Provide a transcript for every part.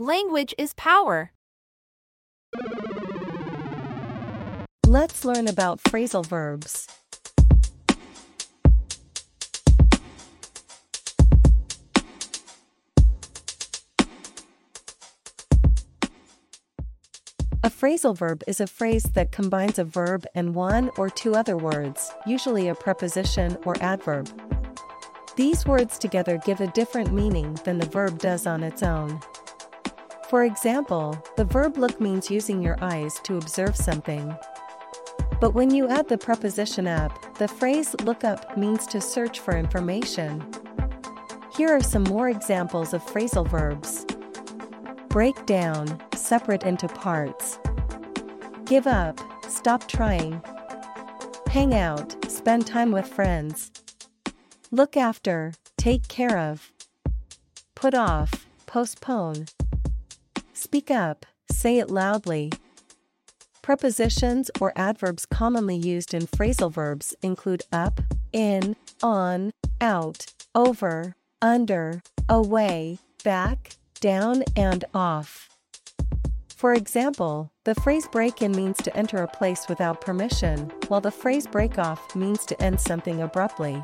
Language is power. Let's learn about phrasal verbs. A phrasal verb is a phrase that combines a verb and one or two other words, usually a preposition or adverb. These words together give a different meaning than the verb does on its own. For example, the verb look means using your eyes to observe something. But when you add the preposition up, the phrase look up means to search for information. Here are some more examples of phrasal verbs break down, separate into parts. Give up, stop trying. Hang out, spend time with friends. Look after, take care of. Put off, postpone. Speak up, say it loudly. Prepositions or adverbs commonly used in phrasal verbs include up, in, on, out, over, under, away, back, down, and off. For example, the phrase break in means to enter a place without permission, while the phrase break off means to end something abruptly.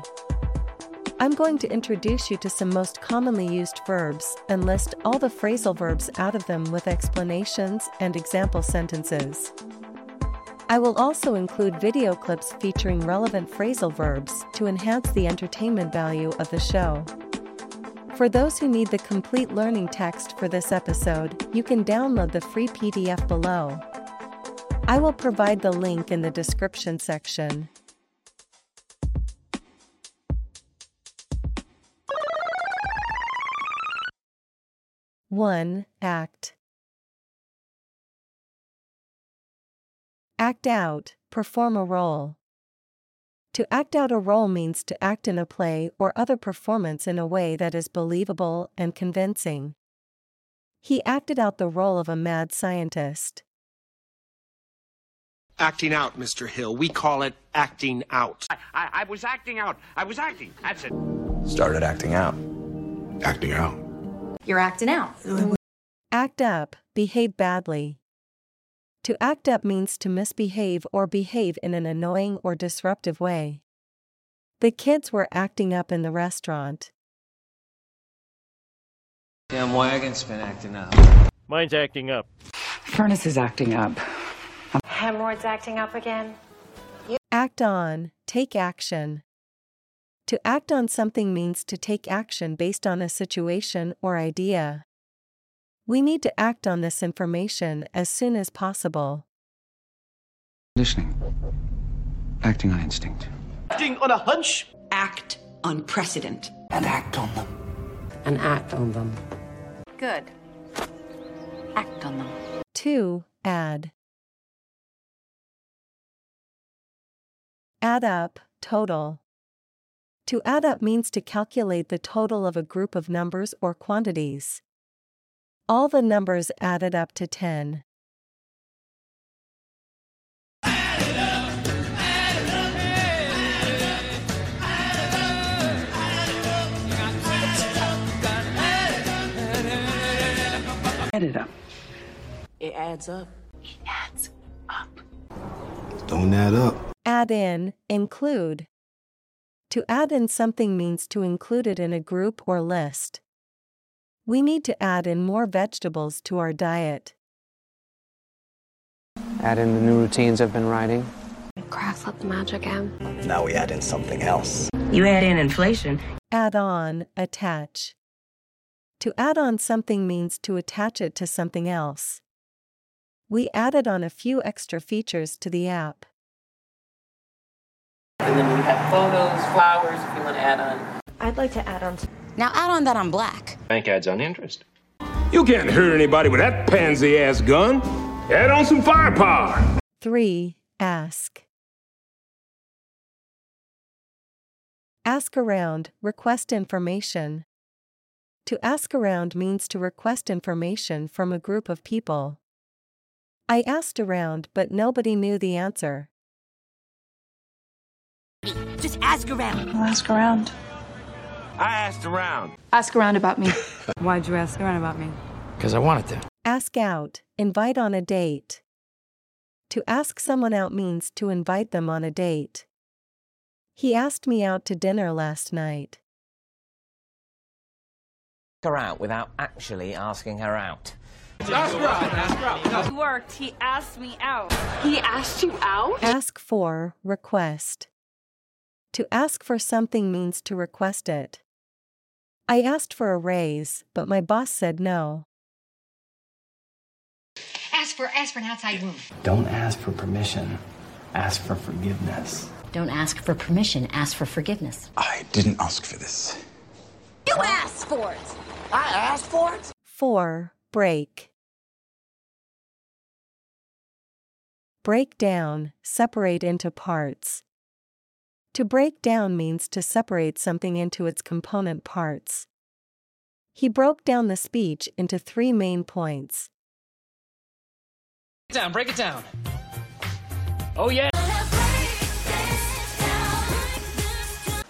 I'm going to introduce you to some most commonly used verbs and list all the phrasal verbs out of them with explanations and example sentences. I will also include video clips featuring relevant phrasal verbs to enhance the entertainment value of the show. For those who need the complete learning text for this episode, you can download the free PDF below. I will provide the link in the description section. One act. Act out, perform a role. To act out a role means to act in a play or other performance in a way that is believable and convincing. He acted out the role of a mad scientist. Acting out, Mr. Hill. We call it acting out. I, I, I was acting out. I was acting. That's it. Started acting out. Acting out. You're acting out. Act up, behave badly. To act up means to misbehave or behave in an annoying or disruptive way. The kids were acting up in the restaurant. Damn wagon's been acting up. Mine's acting up. Furnace is acting up. Hemorrhoids acting up again. You- Act on, take action. To act on something means to take action based on a situation or idea. We need to act on this information as soon as possible. Conditioning. Acting on instinct. Acting on a hunch. Act on precedent. And act on them. And act on them. Good. Act on them. 2. Add. Add up, total. To add up means to calculate the total of a group of numbers or quantities. All the numbers added up to 10. Add it up. It adds up. It adds up. Don't add up. Add in, include. To add in something means to include it in a group or list. We need to add in more vegetables to our diet. Add in the new routines I've been writing. Cross out the magic M. Now we add in something else. You add in inflation. Add on, attach. To add on something means to attach it to something else. We added on a few extra features to the app. And then we have photos, flowers, if you want to add on. I'd like to add on. Now add on that I'm black. Bank adds on interest. You can't hurt anybody with that pansy ass gun. Add on some firepower. 3. Ask. Ask around, request information. To ask around means to request information from a group of people. I asked around, but nobody knew the answer. Just ask around. I'll ask around. I asked around. Ask around about me. Why'd you ask around about me? Because I wanted to. Ask out, invite on a date. To ask someone out means to invite them on a date. He asked me out to dinner last night. her out without actually asking her out. That's right, that's right. It worked. He asked me out. He asked you out? Ask for, request. To ask for something means to request it. I asked for a raise, but my boss said no. Ask for ask for an outside room. Don't ask for permission. Ask for forgiveness. Don't ask for permission, ask for forgiveness. I didn't ask for this. You asked for it. I asked for it? 4. Break. Break down, separate into parts. To break down means to separate something into its component parts. He broke down the speech into three main points. Down, break it down. Oh, yeah.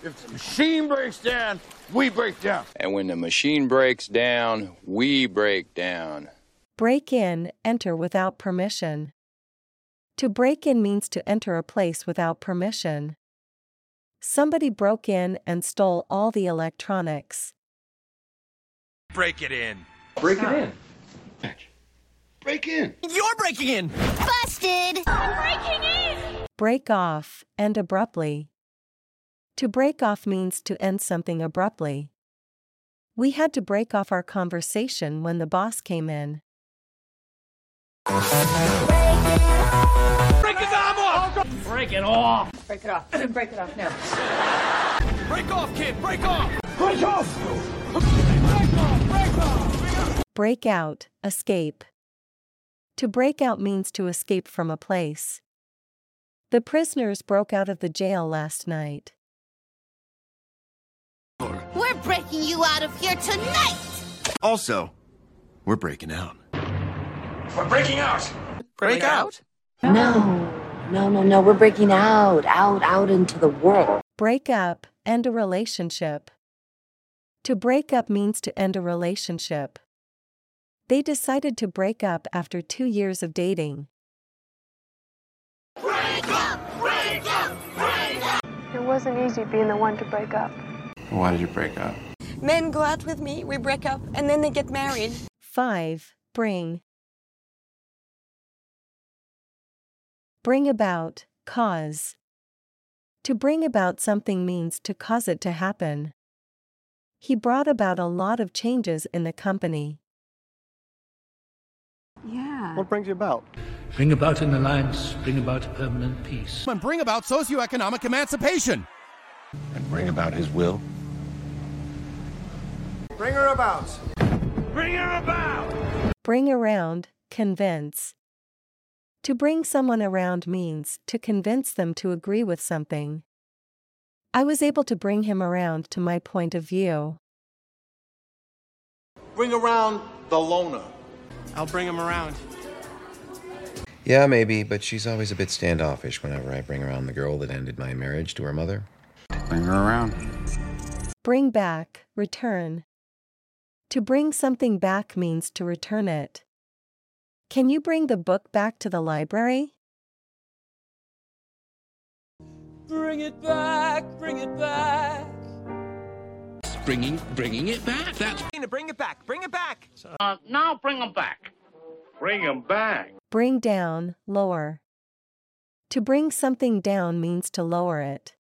If the machine breaks down, we break down. And when the machine breaks down, we break down. Break in, enter without permission. To break in means to enter a place without permission. Somebody broke in and stole all the electronics. Break it in. Break it in. Break in. You're breaking in. Busted. I'm breaking in. Break off, and abruptly. To break off means to end something abruptly. We had to break off our conversation when the boss came in. Break it off! Break it off! Break it off. Break it off now. Break off, kid. Break off. Break off! Break off. Break out, escape. To break out means to escape from a place. The prisoners broke out of the jail last night. We're breaking you out of here tonight. Also, we're breaking out. We're breaking out. Break out. No, no, no, no. We're breaking out, out, out into the world. Break up, end a relationship. To break up means to end a relationship. They decided to break up after two years of dating. Break up! Break up! Break up! It wasn't easy being the one to break up. Why did you break up? Men go out with me, we break up, and then they get married. 5. Bring. Bring about, cause. To bring about something means to cause it to happen. He brought about a lot of changes in the company. Yeah. What brings you about? Bring about an alliance, bring about permanent peace. And bring about socioeconomic emancipation. And bring about his will. Bring her about. Bring her about. Bring around, convince. To bring someone around means to convince them to agree with something. I was able to bring him around to my point of view. Bring around the loner. I'll bring him around. Yeah, maybe, but she's always a bit standoffish whenever I bring around the girl that ended my marriage to her mother. Bring her around. Bring back, return. To bring something back means to return it. Can you bring the book back to the library? Bring it back, bring it back. Bringing, bringing it back. That's Bring it back. Bring it back. Uh, now bring them back. Bring them back. Bring down, lower. To bring something down means to lower it.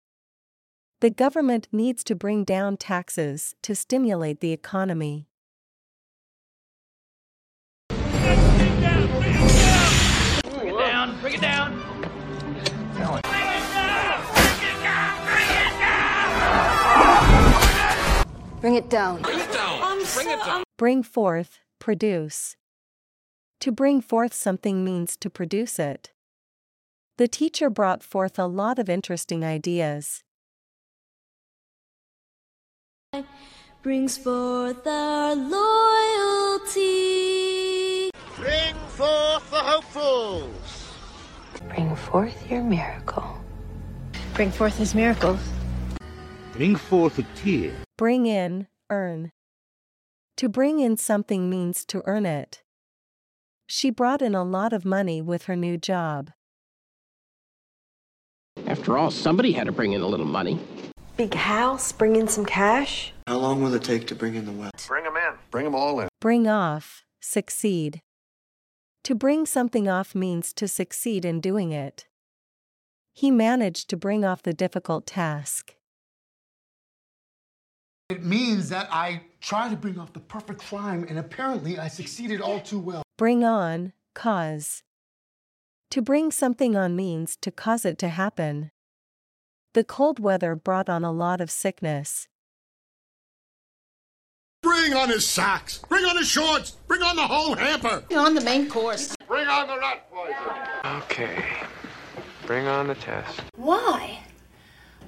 The government needs to bring down taxes to stimulate the economy. Bring it down. bring it down. I'm bring so, it down. Bring forth, produce. To bring forth something means to produce it. The teacher brought forth a lot of interesting ideas. brings forth our loyalty. Bring forth the hopefuls. Bring forth your miracle. Bring forth his miracles. Bring forth a tear. Bring in, earn. To bring in something means to earn it. She brought in a lot of money with her new job. After all, somebody had to bring in a little money. Big house, bring in some cash. How long will it take to bring in the wealth? Bring them in. Bring them all in. Bring off, succeed. To bring something off means to succeed in doing it. He managed to bring off the difficult task. It means that I try to bring off the perfect crime, and apparently I succeeded all too well. Bring on, cause. To bring something on means to cause it to happen. The cold weather brought on a lot of sickness. Bring on his socks. Bring on his shorts. Bring on the whole hamper. Bring on the main course. Bring on the rat poison. Okay. Bring on the test. Why?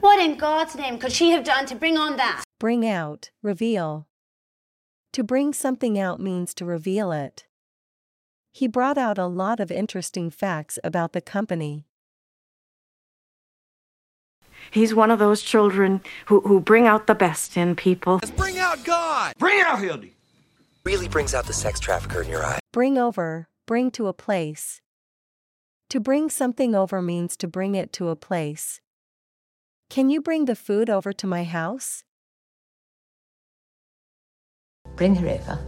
What in God's name could she have done to bring on that? Bring out, reveal. To bring something out means to reveal it. He brought out a lot of interesting facts about the company. He's one of those children who, who bring out the best in people. Let's bring out God! Bring out Hildy! Really brings out the sex trafficker in your eye. Bring over, bring to a place. To bring something over means to bring it to a place. Can you bring the food over to my house? Bring her over.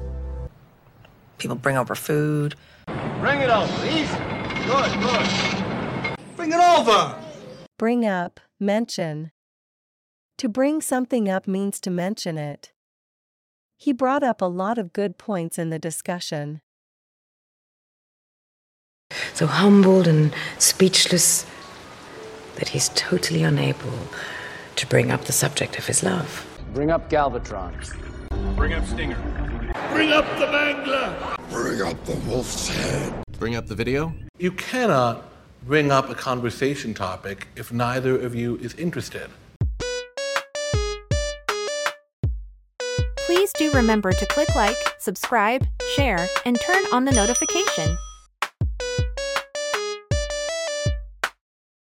People bring over food. Bring it over. Easy. Good, good. Bring it over. Bring up, mention. To bring something up means to mention it. He brought up a lot of good points in the discussion. So humbled and speechless that he's totally unable to bring up the subject of his love. Bring up Galvatron. Bring up Stinger. Bring up the Mangler. Bring up the wolf's head. Bring up the video? You cannot bring up a conversation topic if neither of you is interested. Please do remember to click like, subscribe, share, and turn on the notification.